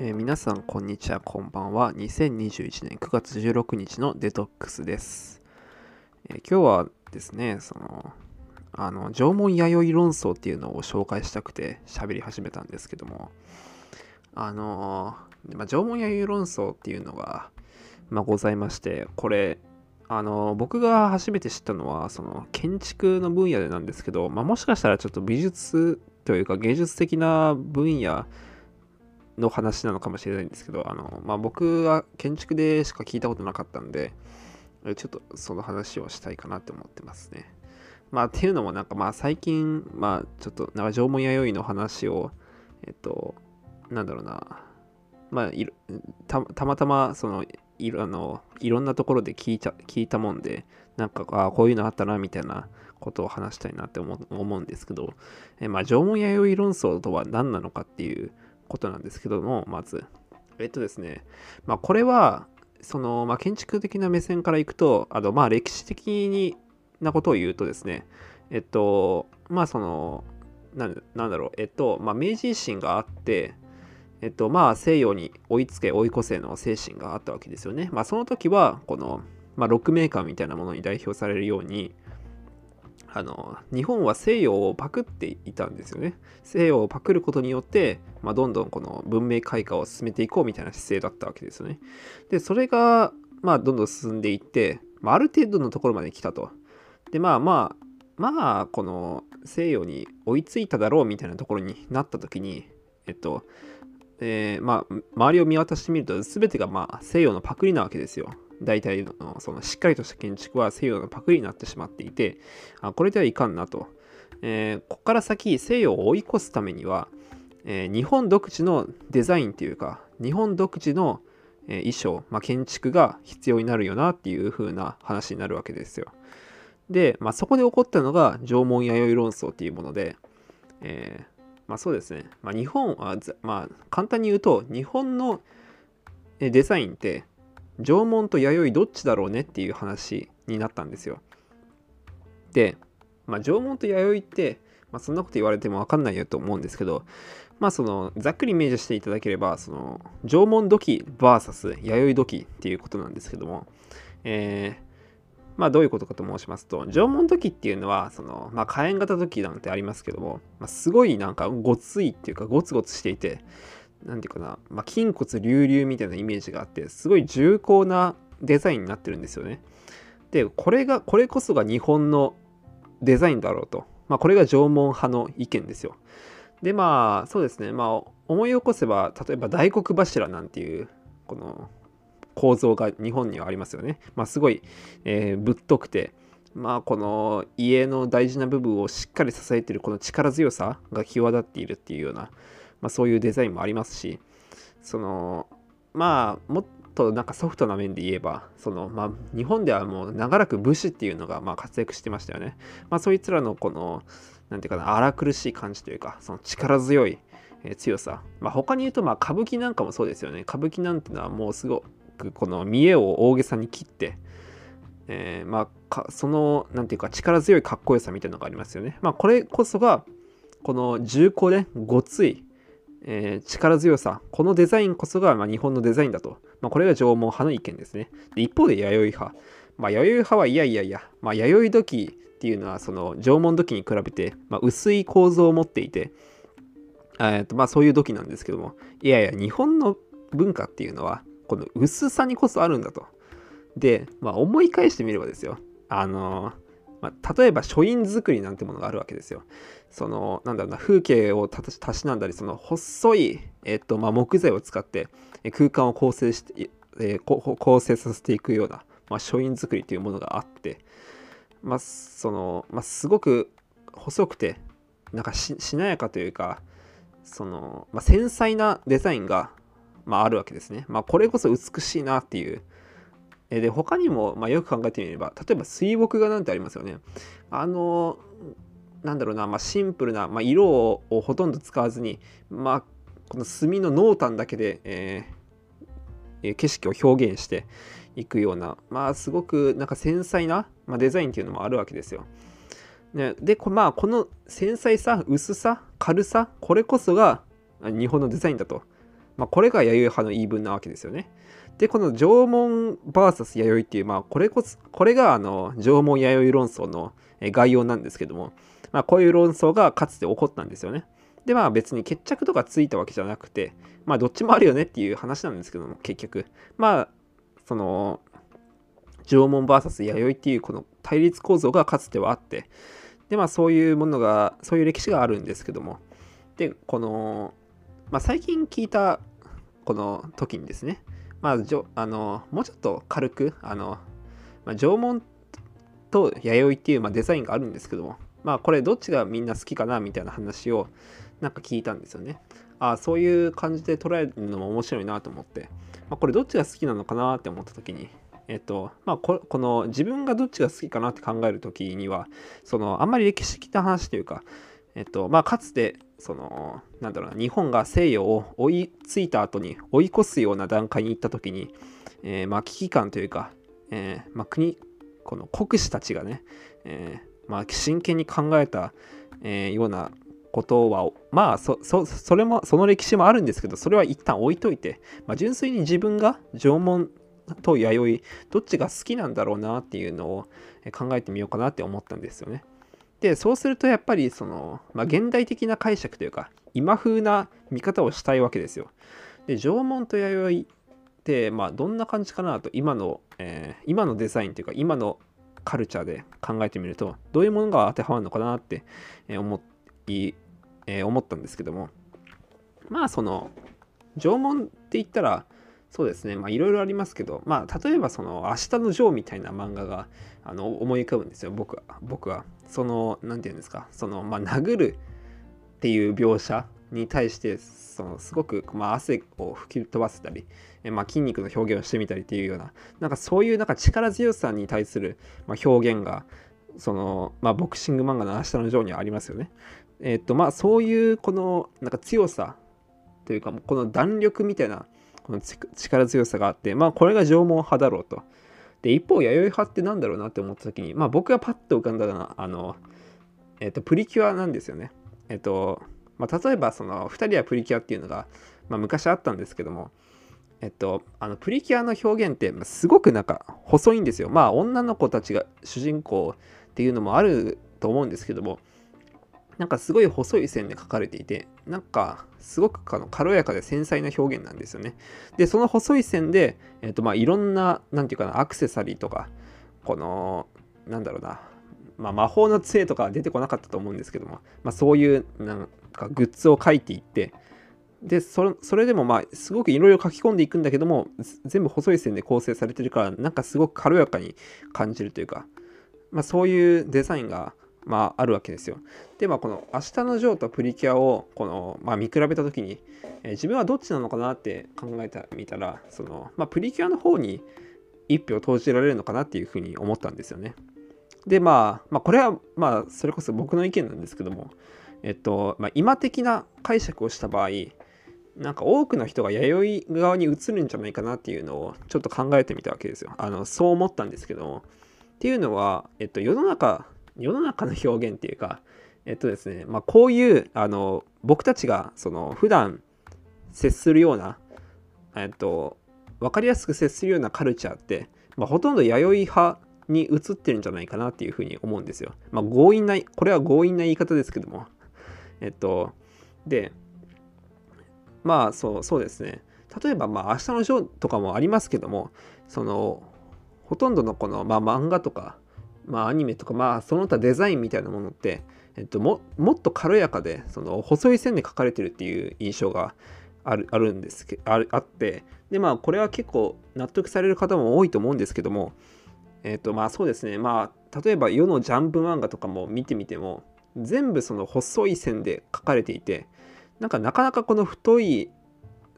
えー皆さんこんにちはこんばんは。2021年9月16日のデトックスです、えー今日はですねそのあの縄文弥生論争っていうのを紹介したくて喋り始めたんですけどもあのまあ、縄文弥生論争っていうのが、まあ、ございましてこれあの僕が初めて知ったのはその建築の分野でなんですけど、まあ、もしかしたらちょっと美術というか芸術的な分野の話なのかもしれないんですけどあの、まあ、僕は建築でしか聞いたことなかったんでちょっとその話をしたいかなって思ってますね。まあっていうのもなんかまあ最近まあちょっとなんか縄文弥生の話をえっとなんだろうなまあたたまたまそのいろあのいろんなところで聞いた聞いたもんでなんかあこういうのあったなみたいなことを話したいなって思う思うんですけどえまあ縄文弥生論争とは何なのかっていうことなんですけどもまず。えっとですねまあこれはその、まあ、建築的な目線からいくとあのまあ歴史的になことを言うとですねえっとまあそのなんなんだろうえっとまあ明治維新があってえっとまあ西洋に追いつけ追い越せの精神があったわけですよね。まあその時はこのまあロックメーカーみたいなものに代表されるようにあの日本は西洋をパクっていたんですよね。西洋をパクることによって、まあ、どんどんこの文明開化を進めていこうみたいな姿勢だったわけですよね。でそれがまあどんどん進んでいって、まあ、ある程度のところまで来たと。でまあまあまあこの西洋に追いついただろうみたいなところになった時にえっとえーまあ周りを見渡してみると全てがまあ西洋のパクリなわけですよ。大体のそのしっかりとした建築は西洋のパクリになってしまっていてあこれではいかんなと、えーここから先西洋を追い越すためには、えー日本独自のデザインというか日本独自の、衣装、まあ、建築が必要になるよなっていう風な話になるわけですよ。で、まあ、そこで起こったのが縄文弥生論争っていうもので、えーまあそうですね、まあ、日本は、まあ簡単に言うと日本のデザインって縄文と弥生どっちだろうねっていう話になったんですよ。で、まあ、縄文と弥生って、まあ、そんなこと言われても分かんないよと思うんですけど、まあ、そのざっくりイメージしていただければその縄文土器 VS 弥生土器っていうことなんですけども、えーまあどういうことかと申しますと縄文土器っていうのはその、まあ、火炎型土器なんてありますけども、まあ、すごいなんかごついっていうかゴツゴツしていてなんていうかな、まあ、筋骨隆々みたいなイメージがあってすごい重厚なデザインになってるんですよね。でこれがこれこそが日本のデザインだろうと、まあ、これが縄文派の意見ですよ。でまあそうですねまあ思い起こせば例えば大黒柱なんていうこの構造が日本にはありますよね。まあすごい、えーぶっとくてまあこの家の大事な部分をしっかり支えているこの力強さが際立っているっていうようなまあ、そういうデザインもありますしそのまあもっとなんかソフトな面で言えばその、まあ、日本ではもう長らく武士っていうのがまあ活躍してましたよね、まあ、そいつらのこのなんていうかな荒苦しい感じというかその力強いえ強さ、まあ、他に言うとまあ歌舞伎なんかもそうですよね。歌舞伎なんてのはもうすごくこの見栄を大げさに切ってえーまあかそのなんていうか力強いかっこよさみたいなのがありますよね。まあこれこそがこの重厚でごついえー力強さ。このデザインこそが、ま、日本のデザインだと、まあ、これが縄文派の意見ですね。で一方で弥生派、まあ、弥生派はいやいやいや、まあ、弥生土器っていうのはその縄文土器に比べて、ま、薄い構造を持っていて、えーとま、そういう土器なんですけども。いやいや日本の文化っていうのはこの薄さにこそあるんだと。で、ま、思い返してみればですよ。あのーまあ、例えば書院作りなんてものがあるわけですよ。そのなんだろうな風景をたたしなんだりその細い、えっとまあ、木材を使ってえ空間を構成して、えー構成させていくような、まあ、書院作りというものがあって、まあそのまあ、すごく細くてなんかししなやかというかその、まあ、繊細なデザインが、まあ、あるわけですね。まあ、これこそ美しいなっていう。で他にも、まあ、よく考えてみれば例えば水墨画なんてありますよね。あのなんだろうな、まあ、シンプルな、まあ、色をほとんど使わずに、まあ、この墨の濃淡だけで、ええ景色を表現していくような、まあ、すごくなんか繊細な、まあ、デザインっていうのもあるわけですよ。ね、で、こまあ、この繊細さ、薄さ、軽さ、これこそが日本のデザインだと。まあ、これが弥生派の言い分なわけですよね。で、この縄文 VS 弥生っていう、まあ、これこそ、これがあの縄文弥生論争の概要なんですけども、まあ、こういう論争がかつて起こったんですよね。で、まあ別に決着とかついたわけじゃなくて、まあどっちもあるよねっていう話なんですけども、結局。まあ、その、縄文 VS 弥生っていうこの対立構造がかつてはあって、で、まあそういうものが、そういう歴史があるんですけども、で、この、まあ最近聞いたこの時にですね、まあ、じょあのもうちょっと軽く、あの、まあ、縄文と弥生っていう、まあ、デザインがあるんですけども、まあこれどっちがみんな好きかなみたいな話をなんか聞いたんですよね。ああ、そういう感じで捉えるのも面白いなと思って、まあ、これどっちが好きなのかなって思った時に、えっと、まあこ、この自分がどっちが好きかなって考える時には、そのあんまり歴史的な話というか、えっと、まあかつて、その、なんだろうな、日本が西洋を追いついた後に追い越すような段階に行った時に、えー、まあ危機感というか、えー、まあ国、この国士たちがね、えー、まあ真剣に考えた、えー、ようなことはまあそそれもその歴史もあるんですけどそれは一旦置いといて、まあ、純粋に自分が縄文と弥生どっちが好きなんだろうなっていうのを考えてみようかなって思ったんですよね。でそうするとやっぱりその、まあ、現代的な解釈というか今風な見方をしたいわけですよ。で縄文と弥生ってまあどんな感じかなと今の、えー、今のデザインというか今のカルチャーで考えてみるとどういうものが当てはまるのかなって思って、えー、思ったんですけども。まあその縄文って言ったらそうですね。まあいろいろありますけどまあ例えばその「明日のジョー」みたいな漫画があの思い浮かぶんですよ僕は僕はその何て言うんですかそのまあ殴るっていう描写に対してそのすごく、まあ、汗を吹き飛ばせたり、えまあ、筋肉の表現をしてみたりっていうようななんかそういうなんか力強さに対する、ま、表現がその、ま、ボクシング漫画の「明日のジョー」にはありますよね。えっとまあそういうこのなんか強さというかこの弾力みたいなこの力強さがあってまあこれが縄文派だろうと。で一方弥生派って何だろうなって思った時にまあ僕がパッと浮かんだのはあの、えっと、プリキュアなんですよね。えっとまあ、例えばその2人はプリキュアっていうのが、まあ、昔あったんですけどもえっと、あのプリキュアの表現ってすごくなんか細いんですよ。まあ女の子たちが主人公っていうのもあると思うんですけどもなんかすごい細い線で描かれていて、なんかすごく軽やかで繊細な表現なんですよね。で、その細い線で、えっ、ー、とまあいろんな、なんていうかな、アクセサリーとか、この、なんだろうな、まあ、魔法の杖とか出てこなかったと思うんですけども、まあ、そういうなんかグッズを描いていって、でそれそれでもまあすごくいろいろ書き込んでいくんだけども全部細い線で構成されてるからなんかすごく軽やかに感じるというか、まあ、そういうデザインがまあ、あるわけですよ。で、まあ、この「明日のジョー」とプリキュアをこの、まあ、見比べた時に、えー、自分はどっちなのかなって考えてみたらその、まあ、プリキュアの方に一票投じられるのかなっていうふうに思ったんですよね。で、まあ、まあ、これは、まあ、それこそ僕の意見なんですけども、えっと、まあ、今的な解釈をした場合、なんか多くの人が弥生側に移るんじゃないかなっていうのをちょっと考えてみたわけですよ。あのそう思ったんですけども。っていうのは、えっと、世の中世の中の表現っていうか、えっとですね、まあ、こういうあの僕たちがその普段接するような、えっと、分かりやすく接するようなカルチャーって、まあ、ほとんど弥生派に移ってるんじゃないかなっていうふうに思うんですよ。まあ、強引な、これは強引な言い方ですけども。えっと、で、まあそうそうですね。例えば、まあ、明日のショーとかもありますけども、その、ほとんどのこの、まあ、漫画とか、まあ、アニメとか、まあ、その他デザインみたいなものって、えっと、ももっと軽やかでその細い線で描かれてるっていう印象があるあるんですけああってでまあこれは結構納得される方も多いと思うんですけどもえっとまあそうですねまあ例えば世のジャンプ漫画とかも見てみても全部その細い線で描かれていてなんかなかなかこの太い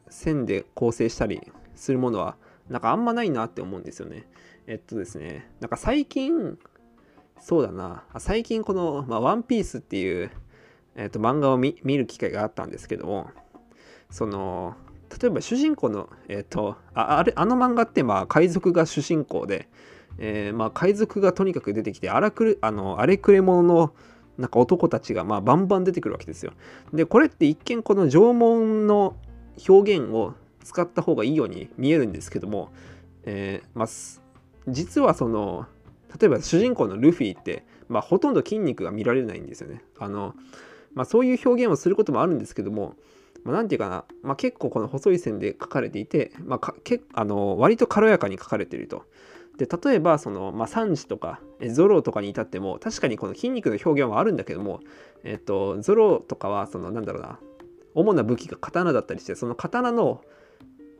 線で構成したりするものはなんかあんまないなって思うんですよね。えっとですね、なんか最近そうだな。最近この、まあ、ワンピースっていう、えー、と漫画を見る機会があったんですけども、その、例えば主人公の、えっ、ー、と、ああれ、あの漫画ってまあ海賊が主人公で、えー、まあ海賊がとにかく出てきて、荒くれ、あの、荒れくれ者のなんか男たちがまあバンバン出てくるわけですよ。で、これって一見この縄文の表現を使った方がいいように見えるんですけども、えー、まあ、実はその例えば主人公のルフィって、まあ、ほとんど筋肉が見られないんですよね。あのまあ、そういう表現をすることもあるんですけども、まあ、て言うかな、まあ、結構この細い線で書かれていて、まあ、けあの割と軽やかに書かれていると。で例えばその、まあ、サンジとかゾロとかに至っても確かにこの筋肉の表現はあるんだけども、えっと、ゾロとかはそのなんだろうな主な武器が刀だったりしてその刀の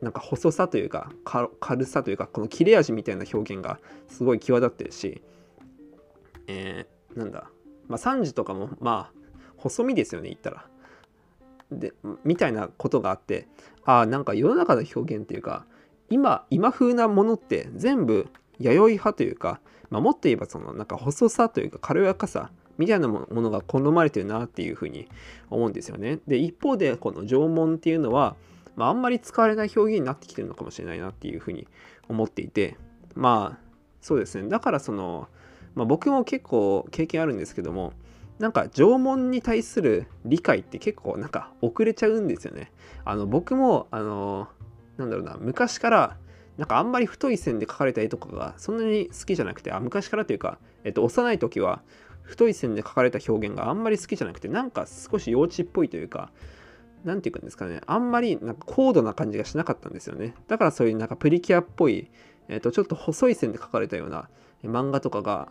なんか細さというか軽さというかこの切れ味みたいな表現がすごい際立ってるし、えー、なんだ、まあ、サンジとかもまあ細身ですよね言ったら。でみたいなことがあってああなんか世の中の表現っていうか今今風なものって全部弥生派というか、まあ、もっと言えばそのなんか細さというか軽やかさみたいなものが好まれてるなっていうふうに思うんですよね。で一方でこの縄文っていうのは、まあ、あんまり使われない表現になってきてるのかもしれないなっていうふうに思っていてまあそうですねだからその、まあ、僕も結構経験あるんですけどもなんか縄文に対する理解って結構なんか遅れちゃうんですよね。あの僕もあのなんだろうな昔からなんかあんまり太い線で描かれた絵とかがそんなに好きじゃなくてあ昔からというか、えっと、幼い時は太い線で描かれた表現があんまり好きじゃなくてなんか少し幼稚っぽいというか何て言うんですかね。あんまりなんか高度な感じがしなかったんですよね。だからそういうなんかプリキュアっぽい、えっと、ちょっと細い線で描かれたような漫画とかが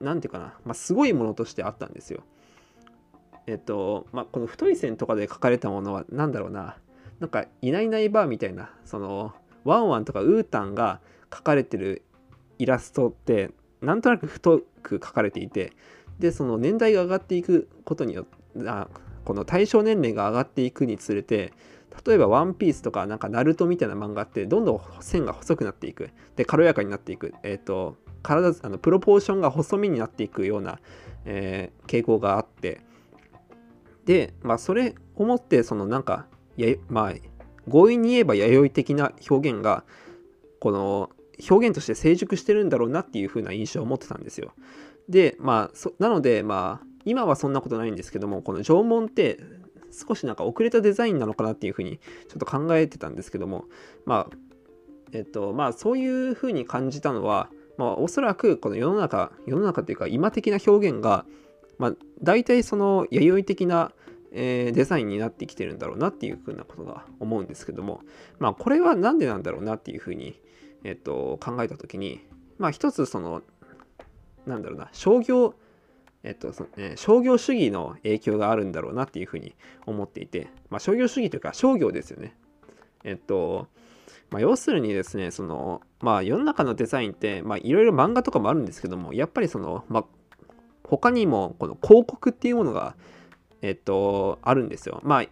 何て言うかな、まあ、すごいものとしてあったんですよ。えっとまあこの太い線とかで描かれたものは何だろうな。なんかいないいないばーみたいなそのワンワンとかウータンが描かれてるイラストってなんとなく太く描かれていてでその年代が上がっていくことによってあこの対象年齢が上がっていくにつれて例えば「ワンピースとかなんか「ナルトみたいな漫画ってどんどん線が細くなっていく。で軽やかになっていく。えっ、ー、と体あのプロポーションが細身になっていくような、えー、傾向があって。でまあそれをもってそのなんかやまあ強引に言えば弥生的な表現がこの表現として成熟してるんだろうなっていう風な印象を持ってたんですよ。でまあなのでまあ今はそんなことないんですけどもこの縄文って少しなんか遅れたデザインなのかなっていう風にちょっと考えてたんですけどもまあえっとまあそういう風に感じたのはまあおそらくこの世の中世の中っていうか今的な表現がまあ大体その弥生的なえ、デザインになってきてるんだろうなっていうふうなことが思うんですけども、まあ、これは何でなんだろうなっていうふうに、えっと、考えた時に、まあ、一つそのなんだろうな商業えっとそのね、商業主義の影響があるんだろうなっていうふうに思っていて、まあ、商業主義というか商業ですよね。えっと、まあ、要するにですね、その、まあ、世の中のデザインって、まあ、いろいろ漫画とかもあるんですけども、やっぱりその、まあ、他にも、この広告っていうものが、えっと、あるんですよ。まあ、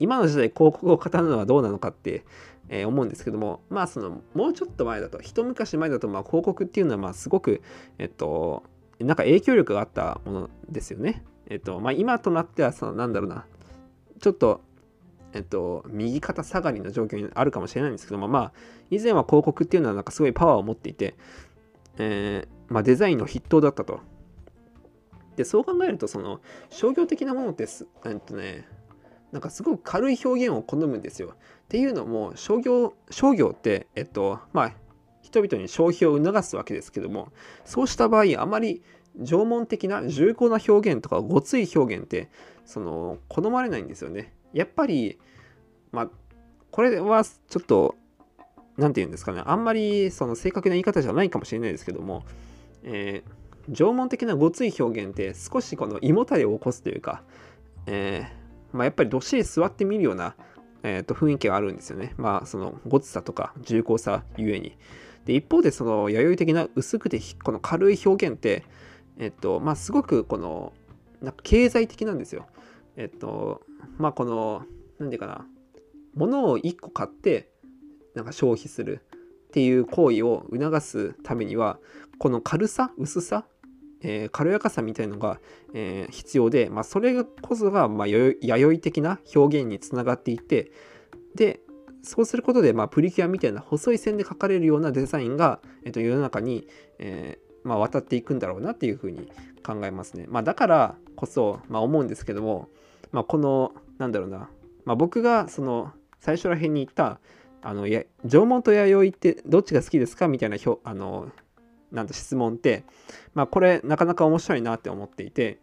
今の時代広告を語るのはどうなのかって、えー、思うんですけども、まあ、その、もうちょっと前だと、一昔前だと、まあ、広告っていうのは、まあ、すごく、えっと、なんか影響力があったものですよね。えっと、まあ、今となっては、その、なんだろうな、ちょっと、えっと、右肩下がりの状況にあるかもしれないんですけども、まあ、以前は広告っていうのは、なんかすごいパワーを持っていて、えー、まあ、デザインの筆頭だったと。でそう考えるとその商業的なものってす、えっとね、なんかすごく軽い表現を好むんですよ。っていうのも商業商業ってえっとまあ人々に消費を促すわけですけどもそうした場合あまり縄文的な重厚な表現とかごつい表現ってその好まれないんですよね。やっぱりまあこれはちょっと何て言うんですかねあんまりその正確な言い方じゃないかもしれないですけども、えー縄文的なごつい表現って少しこの胃もたれを起こすというか、えー、まあ、やっぱりどっしり座ってみるような、えー、と雰囲気があるんですよね。まあそのごつさとか重厚さゆえに。で一方でその弥生的な薄くてこの軽い表現って、えっとまあ、すごくこのなんか経済的なんですよ。えっとまあこの何て言うかな物を1個買ってなんか消費するっていう行為を促すためにはこの軽さ薄さえー、軽やかさみたいのが、えー、必要で、まあ、それこそが、まあ、弥生的な表現につながっていてでそうすることで、まあ、プリキュアみたいな細い線で描かれるようなデザインが、えー、と世の中に、えー、まあ、渡っていくんだろうなっていうふうに考えますね。まあ、だからこそ、まあ、思うんですけども、まあ、このなんだろうな、まあ、僕がその最初ら辺に言ったあのや縄文と弥生ってどっちが好きですかみたいな表あのなん質問って、まあ、これなかなか面白いなって思っていて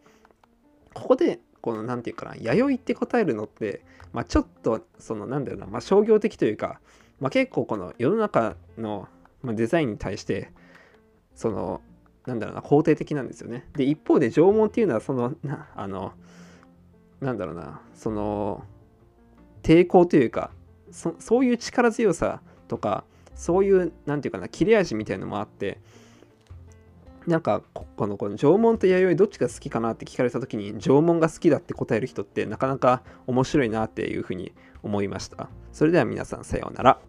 ここでこの何て言うかな弥生って答えるのって、まあ、ちょっとそのなんだろうな、まあ、商業的というか、まあ、結構この世の中のデザインに対してそのなんだろうな肯定的なんですよね。で一方で縄文っていうのはそのなあのなんだろうなその抵抗というかそそういう力強さとかそういうなんていうかな切れ味みたいのもあってなんかこのこの縄文と弥生どっちが好きかなって聞かれた時に縄文が好きだって答える人ってなかなか面白いなっていうふうに思いました。それでは皆さんさようなら。